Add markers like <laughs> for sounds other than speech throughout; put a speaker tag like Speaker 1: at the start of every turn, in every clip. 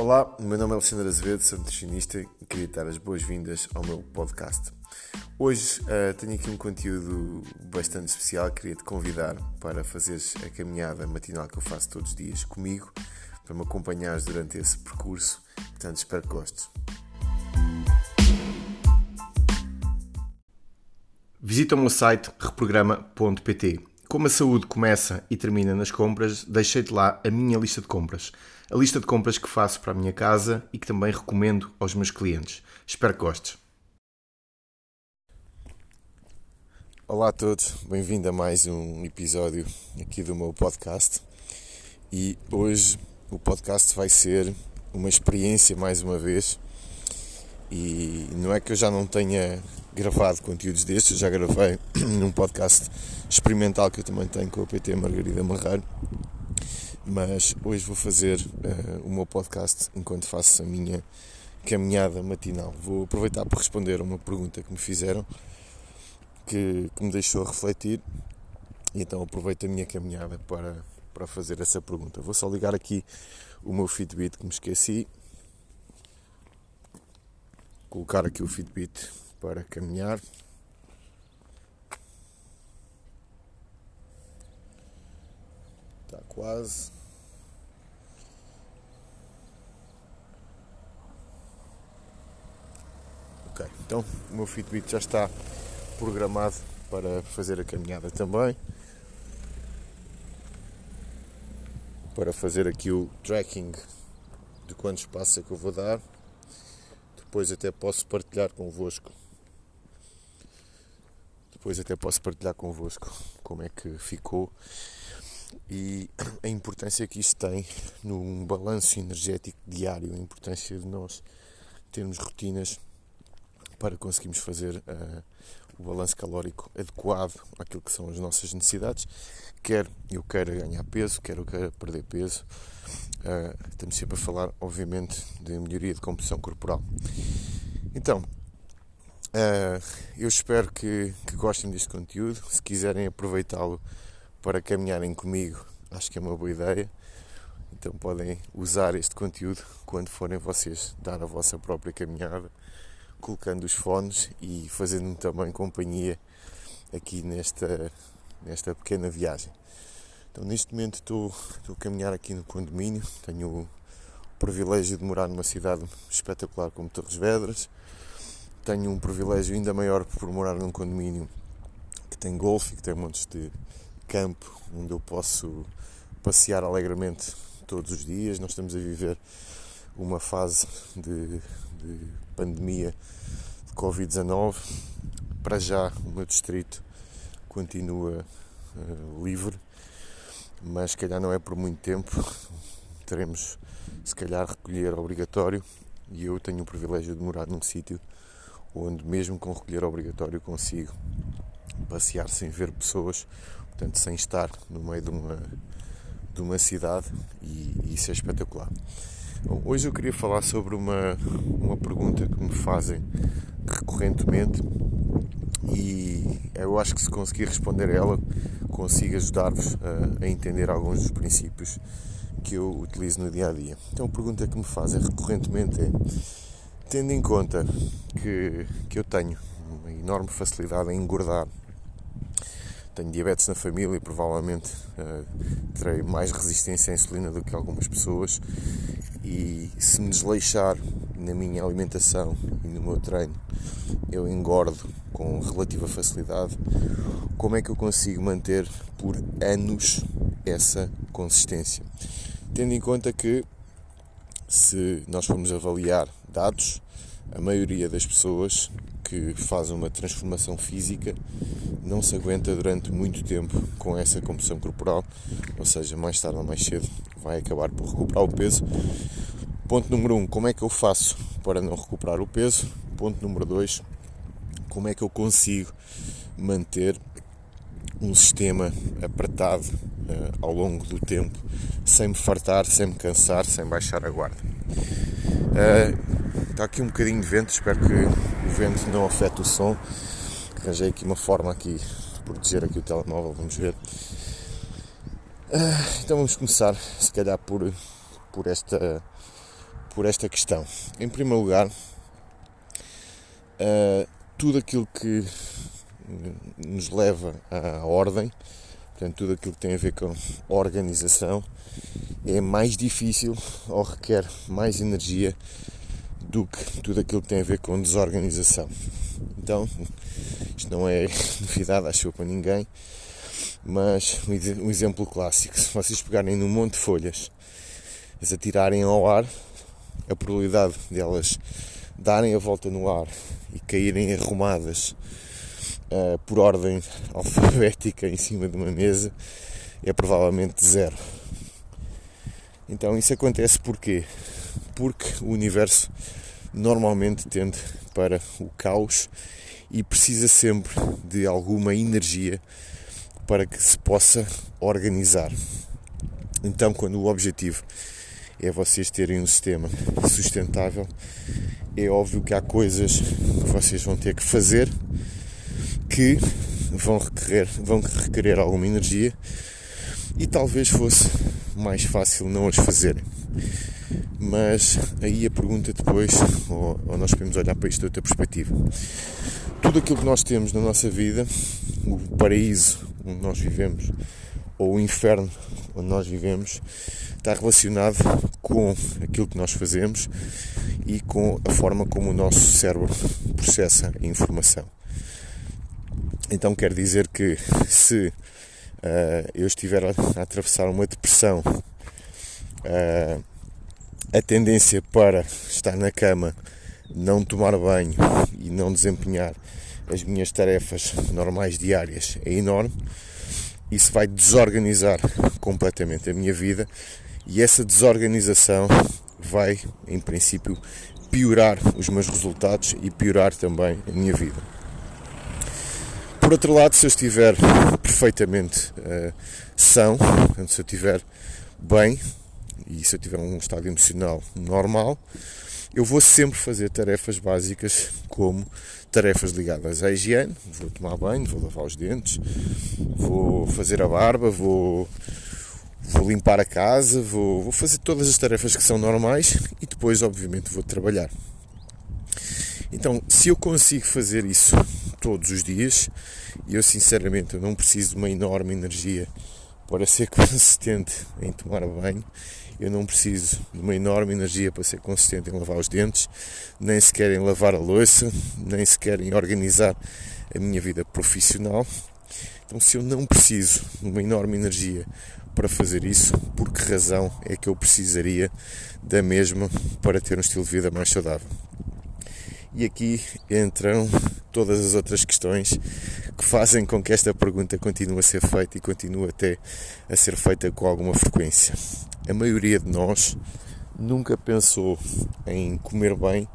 Speaker 1: Olá, meu nome é Alexandre Azevedo, sou nutricionista e queria dar as boas-vindas ao meu podcast. Hoje uh, tenho aqui um conteúdo bastante especial, queria te convidar para fazeres a caminhada matinal que eu faço todos os dias comigo, para me acompanhares durante esse percurso, portanto espero que gostes. Visita o meu site reprograma.pt como a saúde começa e termina nas compras, deixei-te lá a minha lista de compras. A lista de compras que faço para a minha casa e que também recomendo aos meus clientes. Espero que gostes. Olá a todos, bem-vindo a mais um episódio aqui do meu podcast. E hoje o podcast vai ser uma experiência mais uma vez. E não é que eu já não tenha gravado conteúdos destes, já gravei num <clears throat> podcast experimental que eu também tenho com a PT Margarida Marreiro, mas hoje vou fazer uh, o meu podcast enquanto faço a minha caminhada matinal. Vou aproveitar para responder a uma pergunta que me fizeram que, que me deixou refletir e então aproveito a minha caminhada para, para fazer essa pergunta. Vou só ligar aqui o meu Fitbit que me esqueci. Colocar aqui o Fitbit para caminhar. Está quase. Ok, então o meu Fitbit já está programado para fazer a caminhada também. Para fazer aqui o tracking de quantos passos é que eu vou dar. Depois até posso partilhar convosco depois até posso partilhar convosco como é que ficou e a importância que isto tem num balanço energético diário, a importância de nós termos rotinas para conseguirmos fazer uh, o balanço calórico adequado àquilo que são as nossas necessidades, quer eu queira ganhar peso, quer eu queira perder peso. Uh, estamos sempre a falar, obviamente, de melhoria de composição corporal. Então, Uh, eu espero que, que, gostem deste conteúdo. Se quiserem aproveitá-lo para caminharem comigo, acho que é uma boa ideia. Então podem usar este conteúdo quando forem vocês dar a vossa própria caminhada, colocando os fones e fazendo-me também companhia aqui nesta, nesta pequena viagem. Então neste momento estou, estou a caminhar aqui no condomínio, tenho o privilégio de morar numa cidade espetacular como Torres Vedras tenho um privilégio ainda maior por morar num condomínio que tem golfe, que tem montes de campo onde eu posso passear alegremente todos os dias. Nós estamos a viver uma fase de, de pandemia de Covid-19. Para já, o meu distrito continua uh, livre, mas se calhar não é por muito tempo. Teremos, se calhar, recolher obrigatório e eu tenho o privilégio de morar num sítio onde mesmo com recolher obrigatório consigo passear sem ver pessoas, portanto sem estar no meio de uma, de uma cidade e, e isso é espetacular. Bom, hoje eu queria falar sobre uma, uma pergunta que me fazem recorrentemente e eu acho que se conseguir responder a ela consigo ajudar-vos a, a entender alguns dos princípios que eu utilizo no dia a dia. Então a pergunta que me fazem recorrentemente é tendo em conta que, que eu tenho uma enorme facilidade em engordar, tenho diabetes na família e provavelmente uh, terei mais resistência à insulina do que algumas pessoas e se me desleixar na minha alimentação e no meu treino eu engordo com relativa facilidade, como é que eu consigo manter por anos essa consistência? Tendo em conta que se nós formos avaliar dados, a maioria das pessoas que fazem uma transformação física não se aguenta durante muito tempo com essa composição corporal, ou seja, mais tarde ou mais cedo vai acabar por recuperar o peso. Ponto número 1, um, como é que eu faço para não recuperar o peso? Ponto número 2, como é que eu consigo manter um sistema apertado uh, ao longo do tempo, sem me fartar, sem me cansar, sem baixar a guarda. Está aqui um bocadinho de vento, espero que o vento não afete o som. Arranjei aqui uma forma aqui de proteger aqui o telemóvel, vamos ver. Uh, então vamos começar, se calhar por, por esta por esta questão. Em primeiro lugar, uh, tudo aquilo que nos leva à ordem, portanto, tudo aquilo que tem a ver com organização, é mais difícil ou requer mais energia do que tudo aquilo que tem a ver com desorganização. Então, isto não é <laughs> novidade, acho eu, para ninguém, mas um exemplo clássico: se vocês pegarem num monte de folhas, as atirarem ao ar, a probabilidade delas darem a volta no ar e caírem arrumadas uh, por ordem <laughs> alfabética em cima de uma mesa é provavelmente zero. Então isso acontece porquê? Porque o universo normalmente tende para o caos e precisa sempre de alguma energia para que se possa organizar. Então, quando o objetivo é vocês terem um sistema sustentável, é óbvio que há coisas que vocês vão ter que fazer que vão requerer, vão requerer alguma energia e talvez fosse mais fácil não as fazerem. Mas aí a pergunta depois, ou, ou nós podemos olhar para isto de outra perspectiva. Tudo aquilo que nós temos na nossa vida, o paraíso onde nós vivemos, ou o inferno onde nós vivemos, está relacionado com aquilo que nós fazemos e com a forma como o nosso cérebro processa a informação. Então quer dizer que <laughs> se uh, eu estiver a, a, atravessar uma depressão, uh, a tendência para estar na cama, não tomar banho e não desempenhar as minhas tarefas normais diárias é enorme. Isso vai desorganizar completamente a minha vida e essa desorganização vai, em princípio, piorar os meus resultados e piorar também a minha vida. Por outro lado, se eu estiver perfeitamente uh, são, se eu estiver bem e se eu tiver um estado emocional normal, eu vou sempre fazer tarefas básicas como tarefas ligadas à higiene, vou tomar banho, vou lavar os dentes, vou fazer a barba, vou, vou limpar a casa, vou, vou fazer todas as tarefas que são normais e depois, obviamente, vou trabalhar. Então, se eu consigo fazer isso todos os dias, e eu sinceramente eu não preciso de uma enorme energia para ser <laughs> consistente em tomar banho, eu não preciso de uma enorme energia para ser consistente em lavar os dentes, nem sequer em lavar a louça, nem sequer em organizar a minha vida profissional. Então, se eu não preciso de uma enorme energia para fazer isso, por que razão é que eu precisaria da mesma para ter um estilo de vida mais saudável? E aqui entram todas as outras questões que fazem com que esta pergunta continue a ser feita e continue até a ser feita com alguma frequência. A maioria de nós nunca pensou em comer bem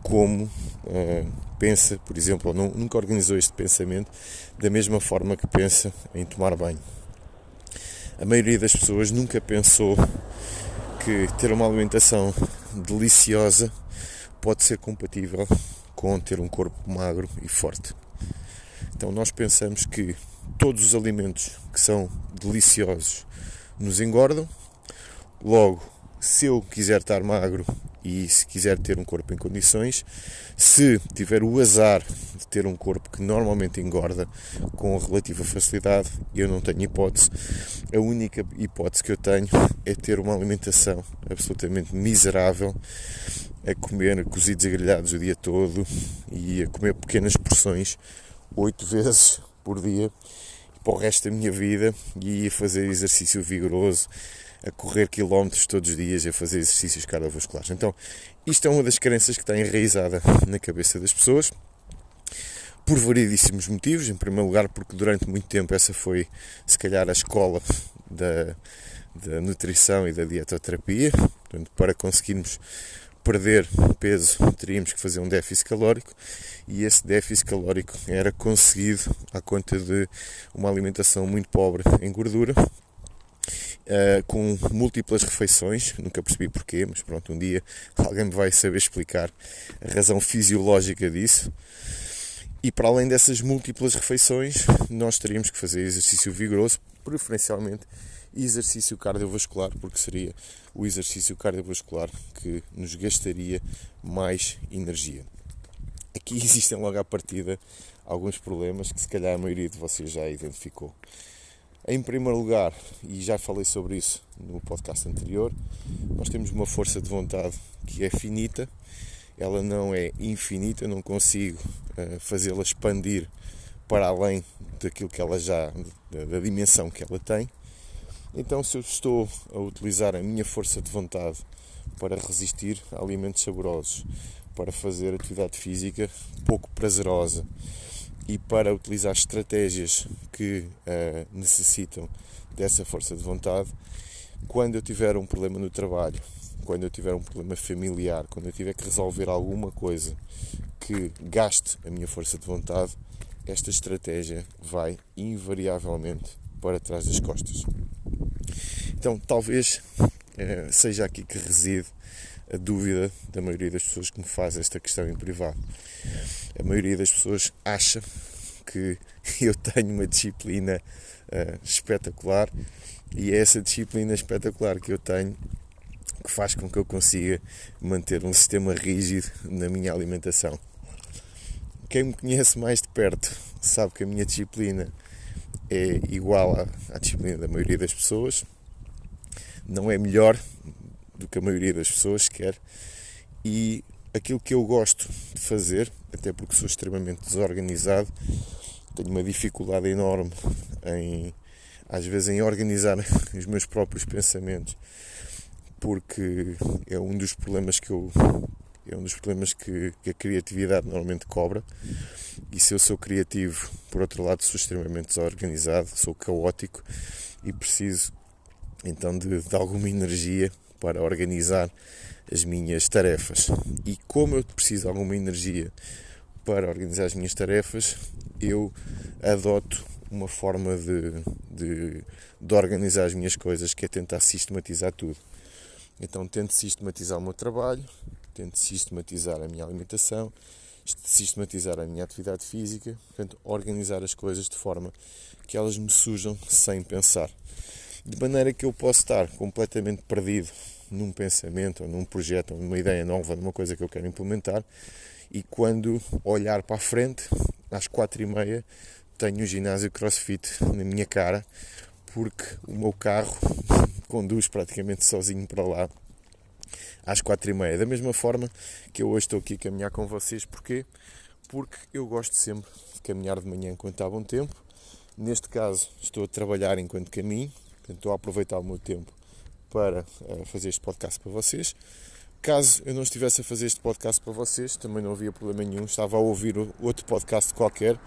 Speaker 1: como uh, pensa, por exemplo, ou não, nunca organizou este pensamento da mesma forma que pensa em tomar banho. A maioria das pessoas nunca pensou que ter uma alimentação deliciosa pode ser compatível com ter um corpo magro e forte. Então nós pensamos que todos os alimentos que são deliciosos nos engordam. Logo, se eu quiser estar magro e se quiser ter um corpo em condições, se tiver o azar de ter um corpo que normalmente engorda com relativa facilidade, eu não tenho hipótese. A única hipótese que eu tenho é ter uma alimentação absolutamente miserável a comer cozidos e grelhados o dia todo e a comer pequenas porções oito vezes por dia para o resto da minha vida e a fazer exercício vigoroso, a correr quilómetros todos os dias e a fazer exercícios cardiovasculares. Então, isto é uma das crenças que está enraizada na cabeça das pessoas por variedíssimos motivos. Em primeiro lugar, porque durante muito tempo essa foi, se calhar, a escola da, da nutrição e da dietoterapia. Portanto, para conseguirmos perder peso teríamos que fazer um déficit calórico e esse déficit calórico era conseguido à conta de uma alimentação muito pobre em gordura Uh, com múltiplas refeições, nunca percebi porquê, mas pronto, um dia <laughs> alguém me vai saber explicar a razão fisiológica disso. E para além dessas múltiplas refeições, nós teríamos que fazer exercício vigoroso, preferencialmente exercício cardiovascular, porque seria o exercício cardiovascular que nos gastaria mais energia. Aqui <laughs> existem logo à partida alguns problemas que se calhar a maioria de vocês já identificou. Em primeiro lugar, e já falei sobre isso no podcast anterior, nós temos uma força de vontade que é finita, ela não é infinita, não consigo uh, fazê-la expandir para além daquilo que ela já, da, da dimensão que ela tem. Então, se eu estou a utilizar a minha força de vontade para resistir a alimentos saborosos, para fazer atividade física pouco prazerosa e para utilizar estratégias que uh, necessitam dessa força de vontade, quando eu tiver um problema no trabalho, quando eu tiver um problema familiar, quando eu tiver que resolver alguma coisa que gaste a minha força de vontade, esta estratégia vai invariavelmente para trás das costas. Então, talvez eh, seja aqui que reside a dúvida da maioria das pessoas que me faz esta questão em privado. A maioria das pessoas acha que <laughs> eu tenho uma disciplina uh, espetacular e é essa disciplina espetacular que eu tenho que faz com que eu consiga manter um sistema rígido na minha alimentação. Quem me conhece mais de perto sabe que a minha disciplina é igual à, à disciplina da maioria das pessoas, não é melhor do que a maioria das pessoas quer. E aquilo que eu gosto de fazer, até porque sou extremamente desorganizado, tenho uma dificuldade enorme em às vezes em organizar <laughs> os meus próprios pensamentos porque é um dos problemas que eu é um dos problemas que, que, a criatividade normalmente cobra. E se eu sou criativo por outro lado sou extremamente desorganizado sou caótico e preciso então de, de alguma energia para organizar as minhas tarefas. E como eu preciso de alguma energia para organizar as minhas tarefas, eu adoto uma forma de, de, de, organizar as minhas coisas que é tentar sistematizar tudo. Então tento sistematizar o meu trabalho, tento sistematizar a minha alimentação, sistematizar a minha atividade física, portanto, organizar as coisas de forma que elas me surjam sem pensar de maneira que eu posso estar completamente perdido num pensamento, ou num projeto, ou numa ideia nova, numa coisa que eu quero implementar, e quando olhar para a frente, às quatro e meia, tenho o ginásio CrossFit na minha cara, porque o meu carro <laughs> conduz praticamente sozinho para lá às quatro e meia. Da mesma forma que eu hoje estou aqui a caminhar com vocês, porquê? Porque eu gosto sempre de caminhar de manhã enquanto está bom tempo. Neste caso, estou a trabalhar enquanto caminho, estou a aproveitar o meu tempo para uh, fazer este podcast para vocês. Caso eu não estivesse a fazer este podcast para vocês, também não havia problema nenhum. Estava a ouvir outro podcast qualquer,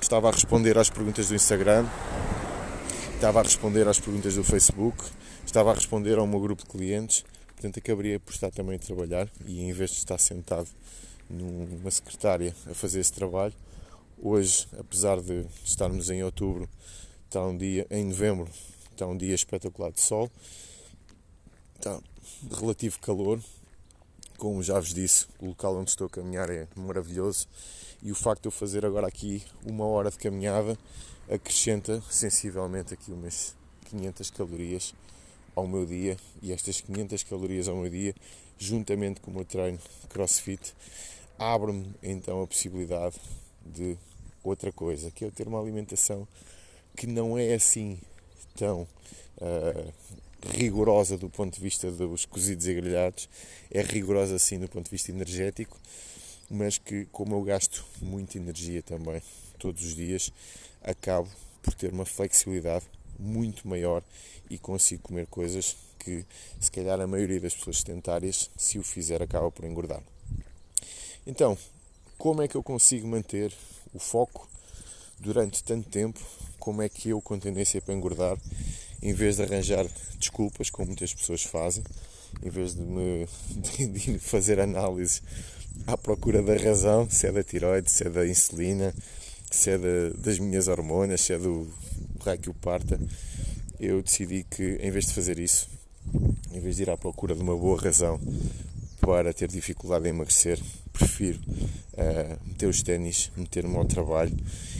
Speaker 1: estava a responder às perguntas do Instagram, estava a responder às perguntas do Facebook, estava a responder ao meu grupo de clientes. Portanto, acabaria por estar também a trabalhar e em vez de estar sentado numa secretária a fazer esse trabalho, hoje, apesar de estarmos em outubro, está um dia, em novembro, Está um dia espetacular de sol, está relativo calor. Como já vos disse, o local onde estou a caminhar é maravilhoso. E o facto de eu fazer agora aqui uma hora de caminhada acrescenta sensivelmente aqui umas 500 calorias ao meu dia. E estas 500 calorias ao meu dia, juntamente com o meu treino CrossFit, abre-me então a possibilidade de outra coisa, que é eu ter uma alimentação que não é assim tão uh, rigorosa do ponto de vista dos cozidos e grelhados, é rigorosa sim do ponto de vista energético, mas que como eu gasto muita energia também todos os dias, acabo por ter uma flexibilidade muito maior e consigo comer coisas que se calhar a maioria das pessoas sedentárias, se o fizer, acaba por engordar. Então, como é que eu consigo manter o foco durante tanto tempo como é que eu, com tendência para engordar, em vez de arranjar desculpas, como muitas pessoas fazem, em vez de me <laughs> de fazer análise à procura da razão, se é da tiroide, se é da insulina, se é da, das minhas hormonas, se é do raio que o parta, eu decidi que, em vez de fazer isso, em vez de ir à procura de uma boa razão para ter dificuldade em emagrecer, prefiro uh, meter os ténis, meter-me ao trabalho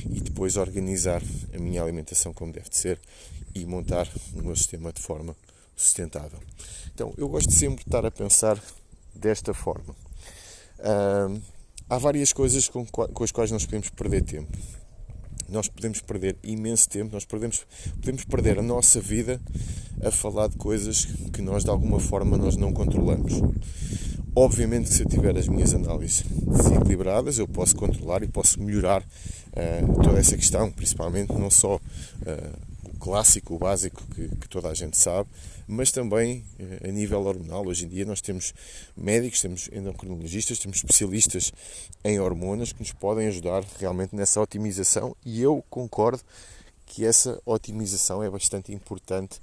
Speaker 1: e depois organizar a minha alimentação como deve de ser e montar o meu sistema de forma sustentável. Então, eu gosto sempre de estar a pensar desta forma. Uh, há várias coisas com, com as quais nós podemos perder tempo nós podemos perder imenso tempo, nós podemos, podemos perder a nossa vida a falar de coisas que nós de alguma forma nós não controlamos. Obviamente se eu tiver as minhas análises desequilibradas, eu posso controlar e posso melhorar uh, toda essa questão, principalmente não só uh, o clássico, o básico que, que, toda a gente sabe, mas também uh, a nível hormonal. Hoje em dia nós temos médicos, temos endocrinologistas, temos especialistas em hormonas que nos podem ajudar realmente nessa otimização e eu concordo que essa otimização é bastante importante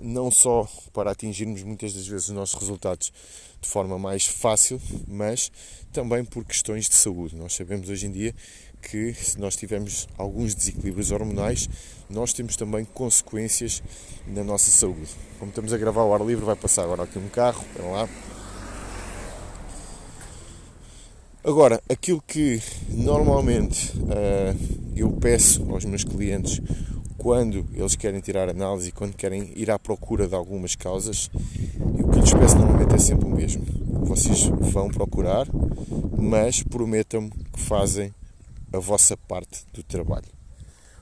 Speaker 1: não só para atingirmos muitas das vezes os nossos resultados de forma mais fácil, mas também por questões de saúde. Nós sabemos hoje em dia que se nós tivermos alguns desequilíbrios hormonais, nós temos também consequências na nossa saúde. Como estamos a gravar ao ar livre, vai passar agora aqui um carro, para lá. Agora, aquilo que normalmente uh, eu peço aos meus clientes quando eles querem tirar análise quando querem ir à procura de algumas causas, o que lhes peço normalmente é sempre o mesmo. Vocês vão procurar, mas prometam-me que fazem a vossa parte do trabalho.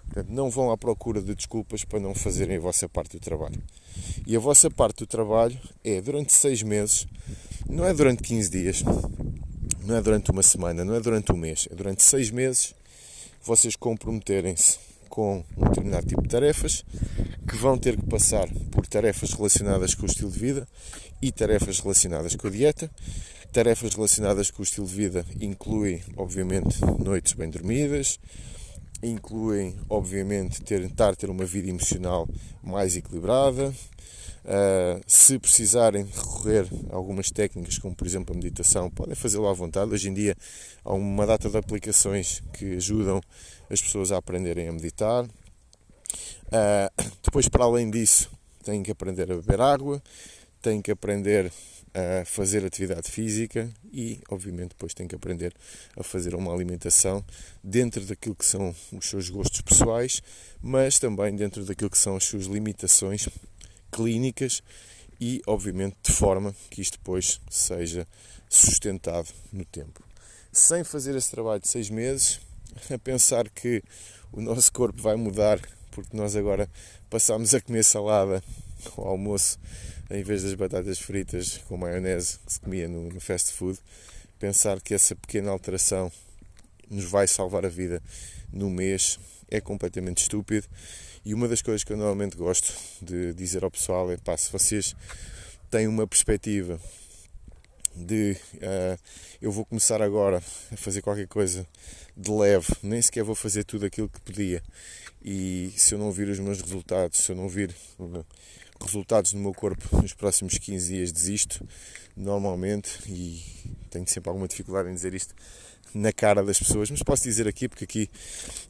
Speaker 1: Portanto, não vão à procura de desculpas para não fazerem a vossa parte do trabalho. E a vossa parte do trabalho é durante seis meses, não é durante 15 dias, não é durante uma semana, não é durante um mês, é durante seis meses vocês comprometerem-se com um determinado tipo de tarefas, que vão ter que passar por tarefas relacionadas com o estilo de vida e tarefas relacionadas com a dieta. Tarefas relacionadas com o estilo de vida incluem, obviamente, noites bem dormidas, incluem, obviamente, tentar ter uma vida emocional mais equilibrada. Uh, se precisarem recorrer a algumas técnicas, como por exemplo a meditação, podem fazê-lo à vontade. Hoje em dia há uma data de aplicações que ajudam as pessoas a aprenderem a meditar. Uh, depois, para além disso, têm que aprender a beber água, têm que aprender a fazer atividade física e, obviamente, depois têm que aprender a fazer uma alimentação dentro daquilo que são os seus gostos pessoais, mas também dentro daquilo que são as suas limitações clínicas e, obviamente, de forma que isto depois seja sustentado no tempo. Sem fazer esse trabalho de seis meses, a pensar que o nosso corpo vai mudar porque nós agora passamos a comer salada ao almoço em vez das batatas fritas com maionese que se comia no, no fast food. Pensar que essa pequena alteração nos vai salvar a vida no mês é completamente estúpido. E uma das coisas que eu normalmente gosto de dizer ao pessoal é: pá, se vocês têm uma perspectiva de uh, eu vou começar agora a fazer qualquer coisa de leve, nem sequer vou fazer tudo aquilo que podia. E se eu não vir os meus resultados, se eu não vir resultados no meu corpo nos próximos 15 dias, desisto normalmente. E tenho sempre alguma dificuldade em dizer isto na cara das pessoas, mas posso dizer aqui porque aqui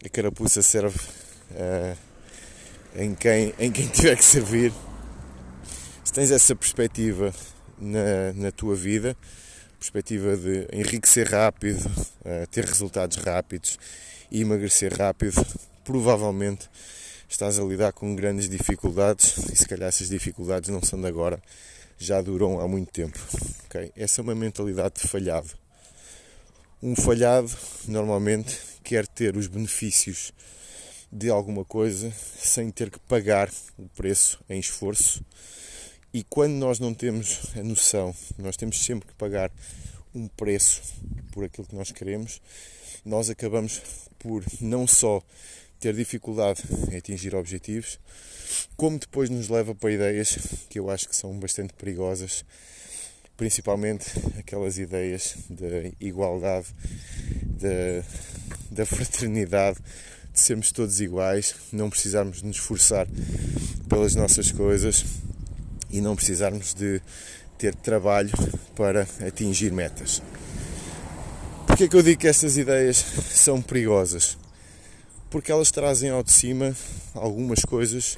Speaker 1: a carapuça serve uh, em, quem, em quem <laughs> tiver que servir. Se tens essa perspectiva na, na tua vida, perspectiva de enriquecer rápido, uh, <laughs> ter resultados rápidos e emagrecer rápido, provavelmente estás a lidar com grandes dificuldades e se calhar essas dificuldades não são de agora, já duram há muito tempo. Okay? Essa é uma mentalidade de falhado. Um falhado normalmente quer ter os benefícios de alguma coisa sem ter que pagar o preço em esforço. E quando nós não temos a noção, nós temos sempre que pagar um preço por aquilo que nós queremos, nós acabamos por não só ter dificuldade em atingir objetivos, como depois nos leva para ideias que eu acho que são bastante perigosas, principalmente aquelas ideias da igualdade, da, da fraternidade, de sermos todos iguais, não precisarmos nos esforçar pelas nossas coisas e não precisarmos de ter trabalho para atingir metas. Porquê é que eu digo que estas ideias são perigosas? Porque elas trazem ao de cima algumas coisas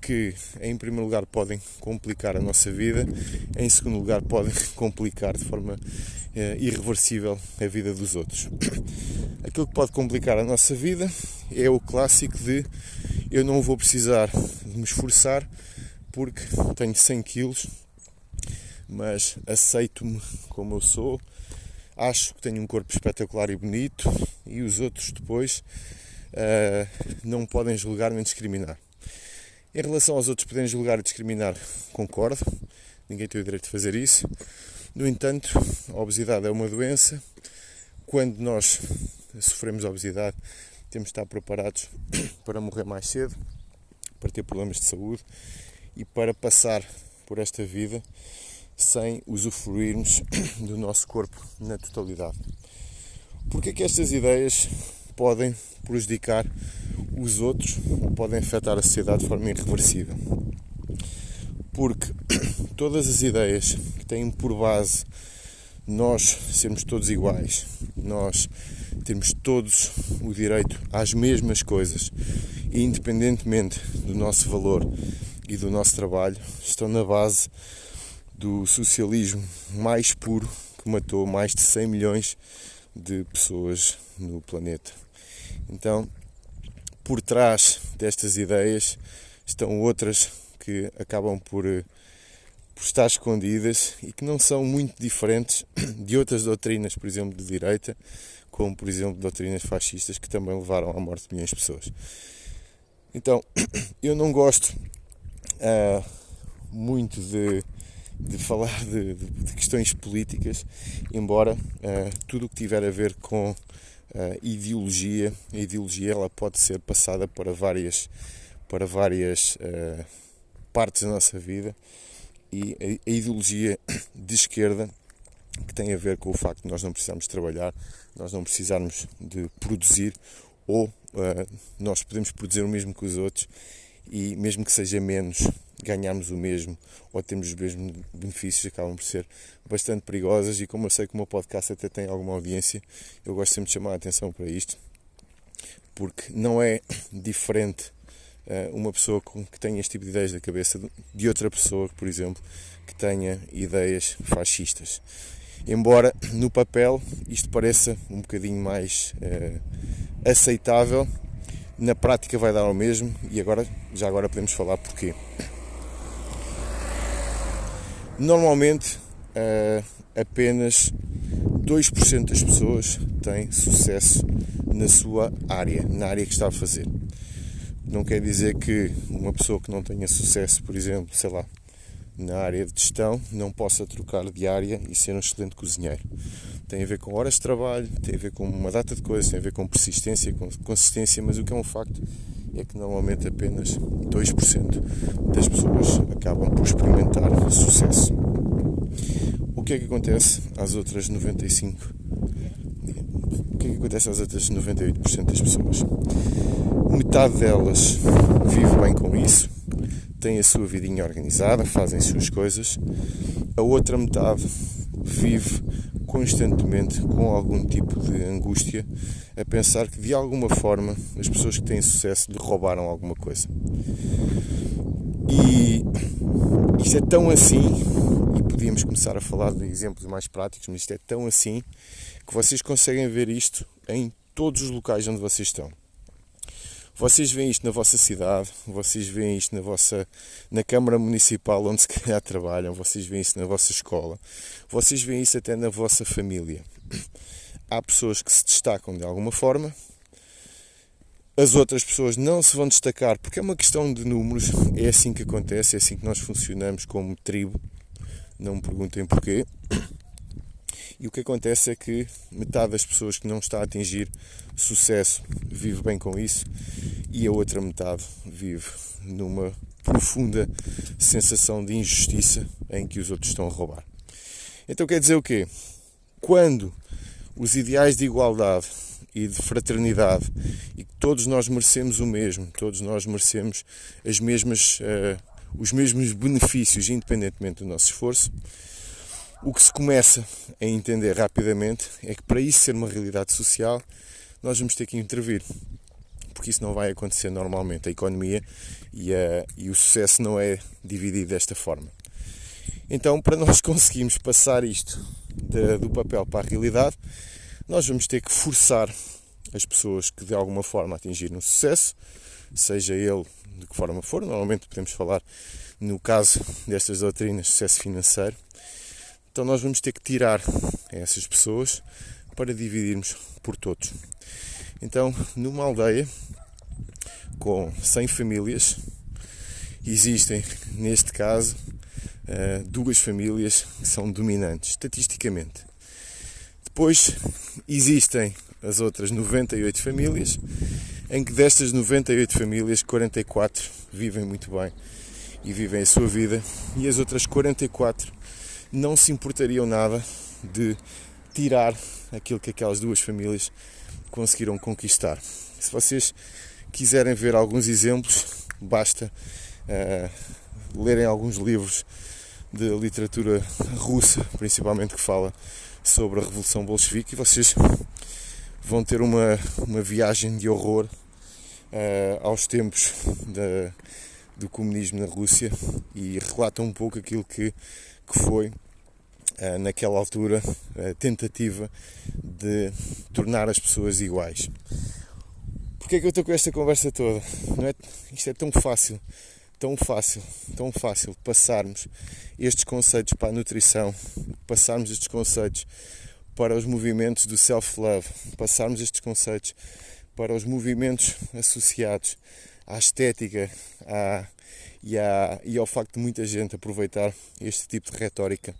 Speaker 1: que, em primeiro lugar, podem complicar a nossa vida, em segundo lugar, podem <laughs> complicar de forma é, irreversível a vida dos outros. <coughs> Aquilo que pode complicar a nossa vida é o clássico de eu não vou precisar de me esforçar porque tenho 100 quilos, mas aceito-me como eu sou, acho que tenho um corpo espetacular e bonito e os outros depois uh, não podem julgar nem discriminar. Em relação aos outros poderem julgar e discriminar, concordo, ninguém tem o direito de fazer isso. No entanto, a obesidade é uma doença. Quando nós sofremos obesidade, temos de estar preparados <coughs> para morrer mais cedo, para ter problemas de saúde e para passar por esta vida sem usufruirmos <coughs> do nosso corpo na totalidade. Porque é que estas ideias podem prejudicar os outros ou podem afetar a sociedade de forma irreversível? Porque <clears throat> todas as ideias que têm por base nós sermos todos iguais, nós temos todos o direito às mesmas coisas, independentemente do nosso valor e do nosso trabalho, estão na base do socialismo mais puro que matou mais de 100 milhões de pessoas no planeta. Então, por trás destas ideias estão outras que acabam por por estar escondidas e que não são muito diferentes <clears throat> de outras doutrinas, por exemplo, de direita, como por exemplo doutrinas fascistas que também levaram à morte de milhões de pessoas. Então, <clears throat> eu não gosto uh, muito de, de falar de, de, de, questões políticas, embora uh, tudo o que tiver a ver com uh, ideologia, a ideologia ela pode ser passada para várias, para várias partes da nossa vida e a, ideologia <coughs> de esquerda que tem a ver com o facto de nós não precisarmos trabalhar, nós não precisarmos de produzir ou uh, nós podemos produzir o mesmo que os outros e mesmo que seja menos ganharmos o mesmo ou temos os mesmos benefícios acabam por ser bastante perigosas e como eu sei que o meu podcast até tem alguma audiência eu gosto sempre de chamar a atenção para isto porque não é <coughs> diferente uma pessoa que tenha este tipo de ideias da cabeça de outra pessoa, por exemplo, que tenha ideias fascistas. Embora no papel isto pareça um bocadinho mais uh, aceitável, na prática vai dar ao mesmo e agora já agora podemos falar porquê. Normalmente uh, apenas 2% das pessoas têm sucesso na sua área, na área que está a fazer. Não quer dizer que uma pessoa que não tenha sucesso, por exemplo, sei lá, na área de gestão, não possa trocar de área e ser um excelente cozinheiro. Tem a ver com horas de trabalho, tem a ver com uma data de coisas, tem a ver com persistência, com consistência, mas o que é um facto é que normalmente apenas 2% das pessoas acabam por experimentar sucesso. O que é que acontece às outras 95? O que é que acontece às outras 98% das pessoas? Metade delas vive bem com isso, tem a sua vidinha organizada, fazem as suas coisas. A outra metade vive constantemente com algum tipo de angústia a pensar que de alguma forma as pessoas que têm sucesso lhe roubaram alguma coisa. E isto é tão assim, e podíamos começar a falar de exemplos mais práticos, mas isto é tão assim que vocês conseguem ver isto em todos os locais onde vocês estão. Vocês veem isto na vossa cidade, vocês veem isto na vossa na Câmara Municipal onde se <laughs> calhar trabalham, vocês veem isso na vossa escola, vocês veem isso até na vossa família. Há pessoas que se destacam de alguma forma, as outras pessoas não se vão destacar porque é uma questão de números, é assim que acontece, é assim que nós funcionamos como tribo. Não me perguntem porquê. E o que acontece é que metade das pessoas que não está a atingir sucesso vive bem com isso e a outra metade vive numa profunda sensação de injustiça em que os outros estão a roubar. Então quer dizer o quê? Quando os ideais de igualdade e de fraternidade e que todos nós merecemos o mesmo, todos nós merecemos as mesmas, uh, os mesmos benefícios independentemente do nosso esforço, o que se começa a entender rapidamente é que para isso ser uma realidade social, nós vamos ter que intervir. Porque isso não vai acontecer normalmente. A economia e, a, e o sucesso não é dividido desta forma. Então, para nós <laughs> conseguirmos passar isto de, do papel para a realidade, nós vamos ter que forçar as pessoas que de alguma forma atingiram sucesso, seja ele de que forma for, normalmente podemos falar no caso destas doutrinas sucesso financeiro. Então nós vamos ter que tirar essas pessoas para dividirmos por todos. Então, numa aldeia com 100 famílias, existem, neste caso, eh, duas famílias que são dominantes, estatisticamente. Depois existem as outras 98 famílias, em que destas 98 famílias, 44 vivem muito bem e vivem a sua vida, e as outras 44 não se importariam nada de tirar aquilo que aquelas duas famílias conseguiram conquistar. Se vocês quiserem ver alguns exemplos, basta uh, lerem alguns livros de literatura russa, principalmente que fala sobre a Revolução Bolchevique, e vocês vão ter uma, uma viagem de horror uh, aos tempos da, do comunismo na Rússia e relata um pouco aquilo que, que foi naquela altura a tentativa de tornar as pessoas iguais. Porquê é que eu estou com esta conversa toda? Não é, isto é tão fácil, tão fácil, tão fácil passarmos estes conceitos para a nutrição, passarmos estes conceitos para os movimentos do self-love, passarmos estes conceitos para os movimentos associados à estética à, e, e ao facto de muita gente aproveitar este tipo de retórica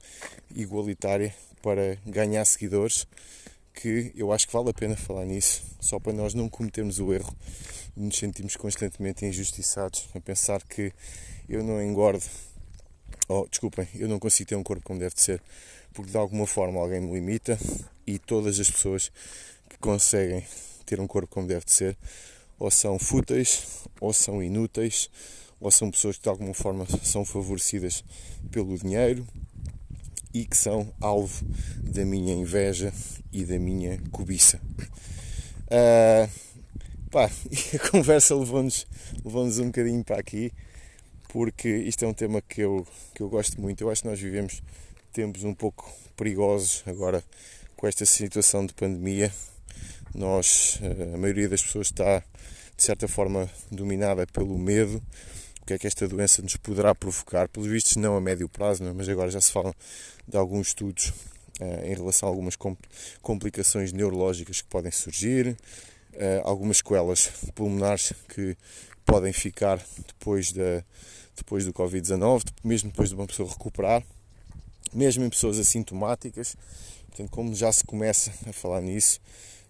Speaker 1: igualitária para ganhar seguidores, que eu acho que vale a pena falar nisso, só para nós não cometermos o erro de nos sentirmos constantemente injustiçados, a pensar que eu não engordo, ou desculpem, eu não consigo ter um corpo como deve de ser, porque de alguma forma alguém me limita e todas as pessoas que conseguem ter um corpo como deve de ser ou são fúteis, ou são inúteis, ou são pessoas que de alguma forma são favorecidas pelo dinheiro e que são alvo da minha inveja e da minha cobiça. Uh, pá, <laughs> a conversa levou-nos levou um bocadinho para aqui, porque isto é um tema que eu, que eu gosto muito. Eu acho que nós vivemos tempos um pouco perigosos agora com esta situação de pandemia. Nós, eh, a maioria das pessoas está de certa forma dominada pelo medo. O que é que esta doença nos poderá provocar? Pelos vistos, não a médio prazo, é? mas agora já se falam de alguns estudos uh, em relação a algumas complicações neurológicas que podem surgir, uh, algumas sequelas pulmonares que podem ficar depois, da, depois do Covid-19, mesmo depois de uma pessoa recuperar, mesmo em pessoas assintomáticas. Portanto, como já se começa a falar nisso,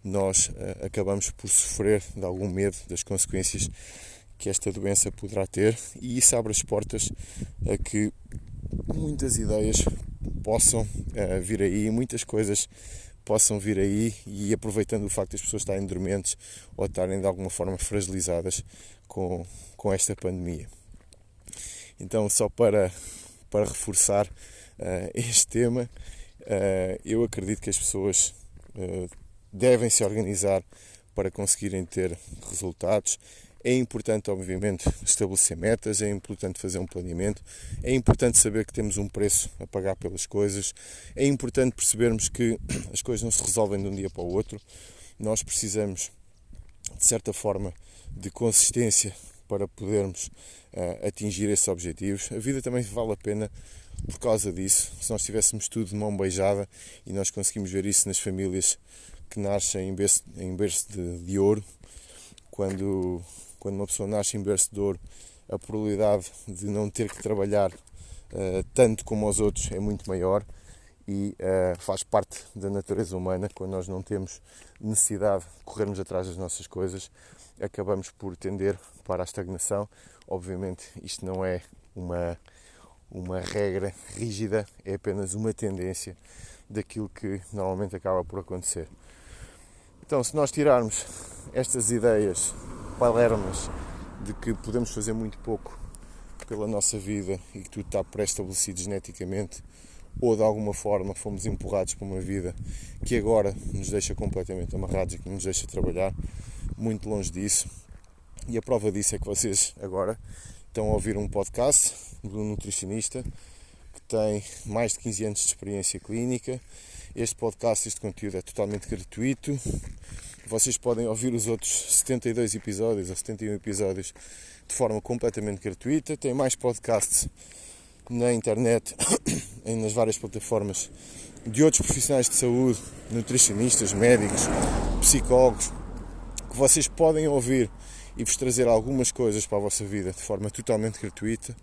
Speaker 1: nós uh, acabamos por sofrer de algum medo das consequências que esta doença poderá ter e isso abre as portas a que muitas ideias possam uh, vir aí, muitas coisas possam vir aí e aproveitando o facto de as pessoas estarem dormentes ou estarem de alguma forma fragilizadas com, com esta pandemia. Então, só para, para reforçar uh, este tema, uh, eu acredito que as pessoas devem se organizar para conseguirem ter resultados. É importante, obviamente, estabelecer metas, é importante fazer um planeamento, é importante saber que temos um preço a pagar pelas coisas, é importante percebermos que <clears throat> as coisas não se resolvem de um dia para o outro. Nós precisamos, de certa forma, de consistência para podermos uh, atingir esses objetivos. A vida também vale a pena por causa disso. Se nós tivéssemos tudo de mão beijada e nós conseguimos ver isso nas famílias que nascem em berço, em berço de, de, ouro. Quando, quando uma pessoa nasce ouro, a probabilidade de não ter que trabalhar uh, tanto como os outros é muito maior e uh, faz parte da natureza humana. Quando nós não temos necessidade de corrermos atrás das nossas coisas, acabamos por tender para a estagnação. Obviamente, isto não é uma, uma regra rígida, é apenas uma tendência daquilo que normalmente acaba por acontecer. Então, se nós tirarmos estas ideias palermas de que podemos fazer muito pouco pela nossa vida e que tudo está pré-estabelecido geneticamente, ou de alguma forma fomos empurrados para uma vida que agora nos deixa completamente amarrados e que nos deixa trabalhar, muito longe disso. E a prova disso é que vocês agora estão a ouvir um podcast do nutricionista que tem mais de 15 anos de experiência clínica. Este podcast, este conteúdo é totalmente gratuito. Vocês podem ouvir os outros 72 episódios ou 71 episódios de forma completamente gratuita. Tem mais podcasts na internet, <coughs> nas várias plataformas de outros profissionais de saúde, nutricionistas, médicos, psicólogos, que vocês podem ouvir e vos trazer algumas coisas para a vossa vida de forma totalmente gratuita.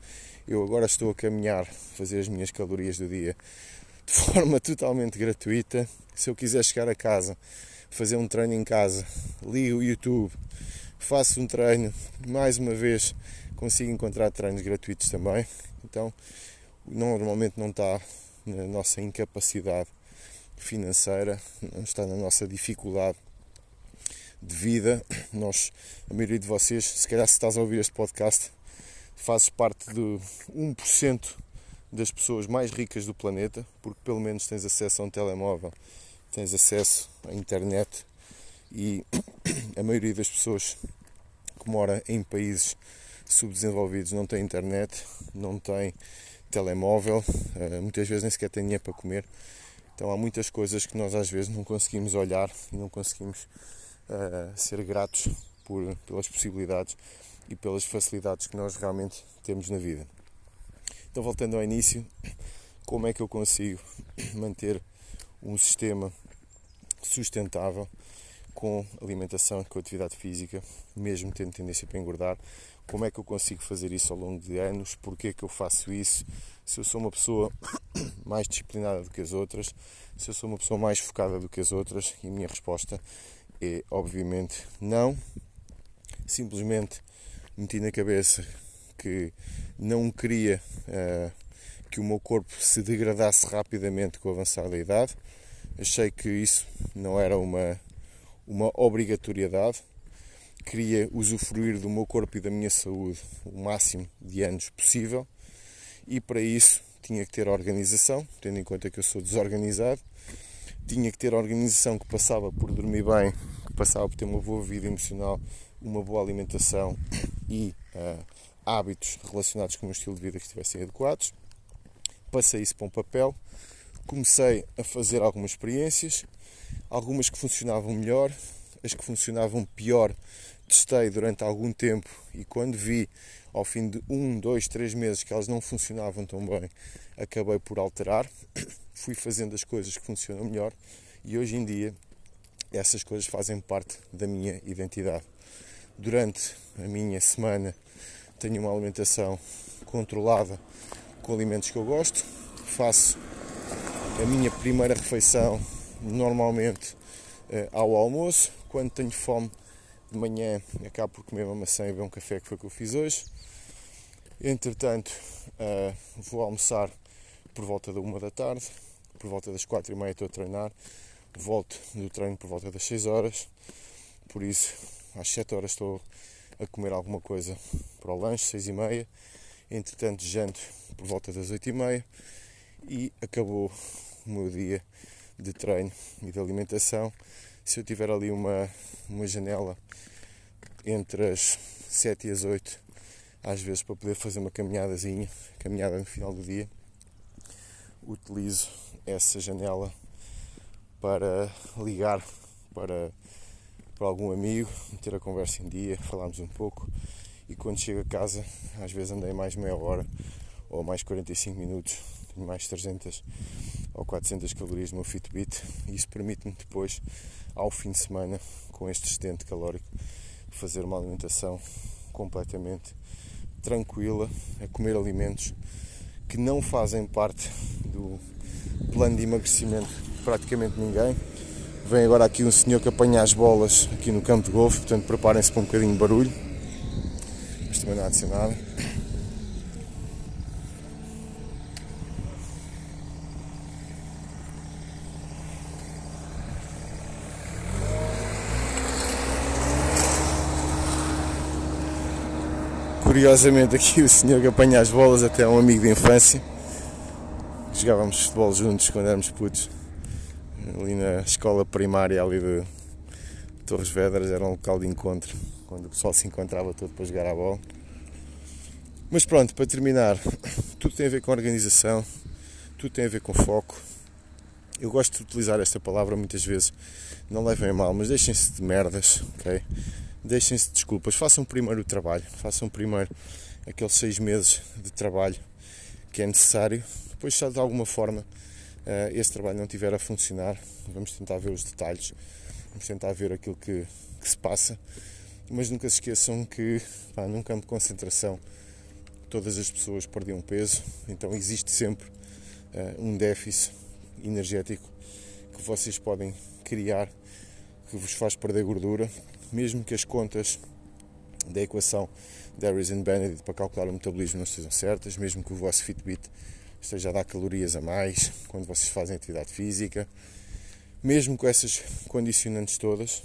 Speaker 1: Eu agora estou a caminhar, fazer as minhas calorias do dia de forma totalmente gratuita. Se eu quiser chegar a casa, fazer um treino em casa, ligo o YouTube, faço um treino, mais uma vez consigo encontrar treinos gratuitos também. Então, normalmente não está na nossa incapacidade financeira, não está na nossa dificuldade de vida. Nós, a maioria de vocês, se calhar se estás a ouvir este podcast, fazes parte do 1% das pessoas mais ricas do planeta, porque pelo menos tens acesso a um telemóvel, tens acesso à internet e <clears throat> a maioria das pessoas que mora em países subdesenvolvidos não tem internet, não tem telemóvel, eh, muitas vezes nem sequer tem dinheiro para comer. Então há muitas coisas que nós às vezes não conseguimos olhar e não conseguimos uh, ser gratos por, pelas possibilidades e pelas facilidades que nós realmente temos na vida. Então voltando ao início, como é que eu consigo <clears throat> manter um sistema sustentável com alimentação, com atividade física, mesmo tendo tendência para engordar. Como é que eu consigo fazer isso ao longo de anos? Porquê é que eu faço isso? Se eu sou uma pessoa <coughs> mais disciplinada do que as outras, se eu sou uma pessoa mais focada do que as outras, e a minha resposta é obviamente não. Simplesmente meti na cabeça que não queria uh, que o meu corpo se degradasse rapidamente com a avançada idade. Achei que isso não era uma uma obrigatoriedade. Queria usufruir do meu corpo e da minha saúde o máximo de anos possível e para isso tinha que ter organização, tendo em conta que eu sou desorganizado. Tinha que ter organização que passava por dormir bem, que passava por ter uma boa vida emocional, uma boa alimentação e uh, hábitos relacionados com o meu estilo de vida que estivessem adequados. Passei isso para um papel, comecei a fazer algumas experiências, algumas que funcionavam melhor, as que funcionavam pior testei durante algum tempo e quando vi ao fim de um, dois, três meses que elas não funcionavam tão bem, acabei por alterar, <coughs> fui fazendo as coisas que funcionam melhor e hoje em dia essas coisas fazem parte da minha identidade. Durante a minha semana tenho uma alimentação controlada com alimentos que eu gosto, faço a minha primeira refeição normalmente uh, ao almoço. Quando tenho fome de manhã, acabo por comer uma maçã e beber um café, que foi o que eu fiz hoje. Entretanto, uh, vou almoçar por volta da uma da tarde, por volta das quatro e meia estou a treinar, volto do treino por volta das 6 horas, por isso às 7 horas estou a comer alguma coisa para o lanche, 6 e meia, entretanto janto por volta das 8 e acabou o meu dia de treino e de alimentação. Se eu tiver ali uma, uma janela entre as 7 e as 8, às vezes para poder fazer uma caminhadazinha, caminhada no final do dia, utilizo essa janela para ligar para, para algum amigo, meter a conversa em dia, falarmos um pouco e quando chego a casa, às vezes andei mais meia hora ou mais 45 minutos, tenho mais 300 ou 400 calorias no meu Fitbit e isso permite-me depois, ao fim de semana, com este excedente calórico, fazer uma alimentação completamente tranquila, a comer alimentos que não fazem parte do plano de emagrecimento de praticamente ninguém. Vem agora aqui um senhor que apanha as bolas aqui no campo de golfe, portanto preparem-se para um bocadinho de barulho. Mas também não há de ser nada. Curiosamente aqui o senhor que apanha as bolas até é um amigo de infância. Jogávamos futebol juntos quando éramos putos. Ali na escola primária ali de Torres Vedras era um local de encontro, quando o pessoal se encontrava todo para jogar a bola. Mas pronto, para terminar, <coughs> tudo tem a ver com organização, tudo tem a ver com foco. Eu gosto de utilizar esta palavra muitas vezes, não levem mal, mas deixem-se de merdas, ok? Deixem-se de desculpas, façam primeiro o trabalho, façam primeiro aqueles seis meses de trabalho que é necessário. Depois, se de alguma forma uh, esse trabalho não estiver a funcionar, vamos tentar ver os detalhes, vamos tentar ver aquilo que, que se passa, mas nunca se esqueçam que pá, num campo de concentração todas as pessoas perdiam peso, então existe sempre uh, um déficit energético que vocês podem criar que vos faz perder gordura, mesmo que as contas da equação Harris and Benedict para calcular o metabolismo não estejam certas, mesmo que o vosso Fitbit esteja a dar calorias a mais quando vocês fazem atividade física, mesmo com essas condicionantes todas,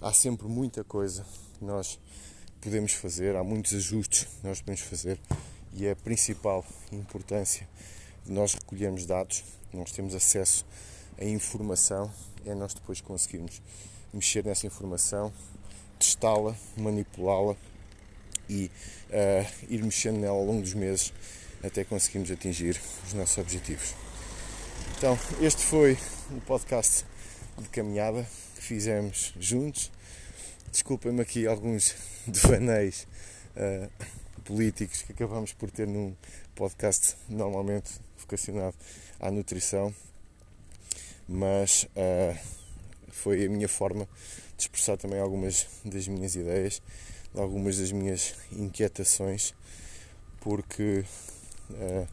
Speaker 1: há sempre muita coisa que nós podemos fazer, há muitos ajustes que nós podemos fazer e é a principal importância de nós recolhermos dados, nós temos acesso a informação, é nós depois conseguirmos mexer nessa informação, testá-la, manipulá-la e uh, ir mexendo nela ao longo dos meses até conseguirmos atingir os nossos objetivos. Então, este foi o podcast de caminhada que fizemos juntos. Desculpem-me aqui alguns <laughs> devaneios uh, políticos que acabamos por ter num podcast normalmente vocacionado à nutrição, mas uh, foi a minha forma de expressar também algumas das minhas ideias, algumas das minhas inquietações, porque uh,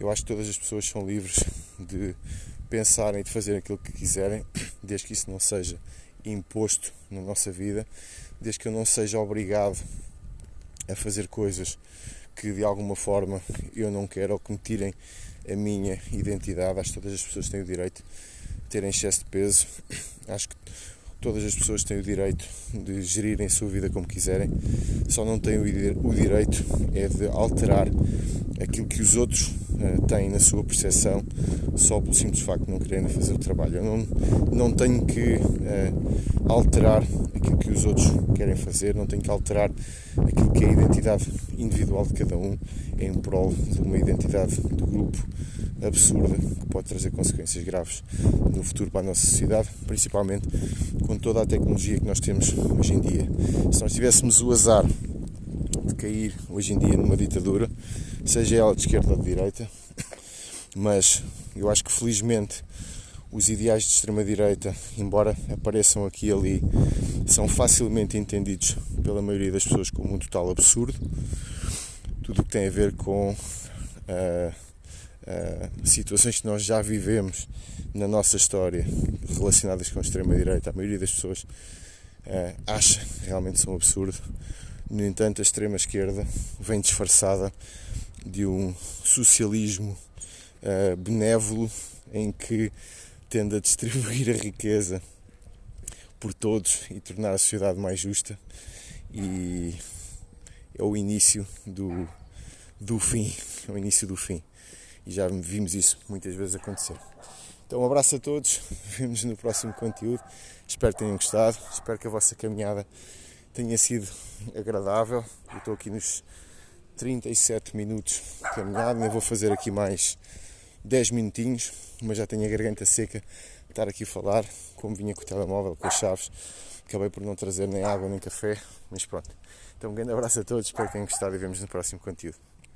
Speaker 1: eu acho que todas as pessoas são livres de pensarem e de fazer aquilo que quiserem, <clears throat> desde que isso não seja imposto na nossa vida, desde que eu não seja obrigado a fazer coisas que de alguma forma eu não quero ou que me tirem a minha identidade. Acho que todas as pessoas têm o direito de terem excesso de peso. Acho que todas as pessoas têm o direito de gerirem a sua vida como quiserem, só não têm o direito é de alterar aquilo que os outros uh, têm na sua percepção só pelo simples facto de não quererem fazer o trabalho. Eu não, não tenho que uh, alterar aquilo que os outros querem fazer, não tenho que alterar aquilo que é a identidade individual de cada um em prol de uma identidade do grupo absurda que pode trazer consequências graves no futuro para a nossa sociedade, principalmente com toda a tecnologia que nós temos hoje em dia. Se nós tivéssemos o azar de cair hoje em dia numa ditadura, seja ela de esquerda ou de direita, mas eu acho que felizmente os ideais de extrema-direita, embora apareçam aqui e ali, são facilmente entendidos pela maioria das pessoas como um total absurdo. Tudo o que tem a ver com uh, uh, situações que nós já vivemos na nossa história relacionadas com a extrema-direita, a maioria das pessoas uh, acha que realmente são absurdo. No entanto, a extrema-esquerda vem disfarçada de um socialismo uh, benévolo em que tende a distribuir a riqueza por todos e tornar a sociedade mais justa. E é o início do, do fim, é o início do fim. E já vimos isso muitas vezes acontecer. Então um abraço a todos, <laughs> vemos no próximo conteúdo, espero que tenham gostado, espero que a vossa caminhada tenha sido agradável, eu estou aqui nos 37 minutos de caminhada, ainda vou fazer aqui mais 10 minutinhos, mas já tenho a garganta seca de estar aqui a falar, como vinha com o telemóvel, com as chaves, acabei por não trazer nem água nem café, mas pronto. Então um grande abraço a todos, espero que tenham gostado e vemos no próximo conteúdo.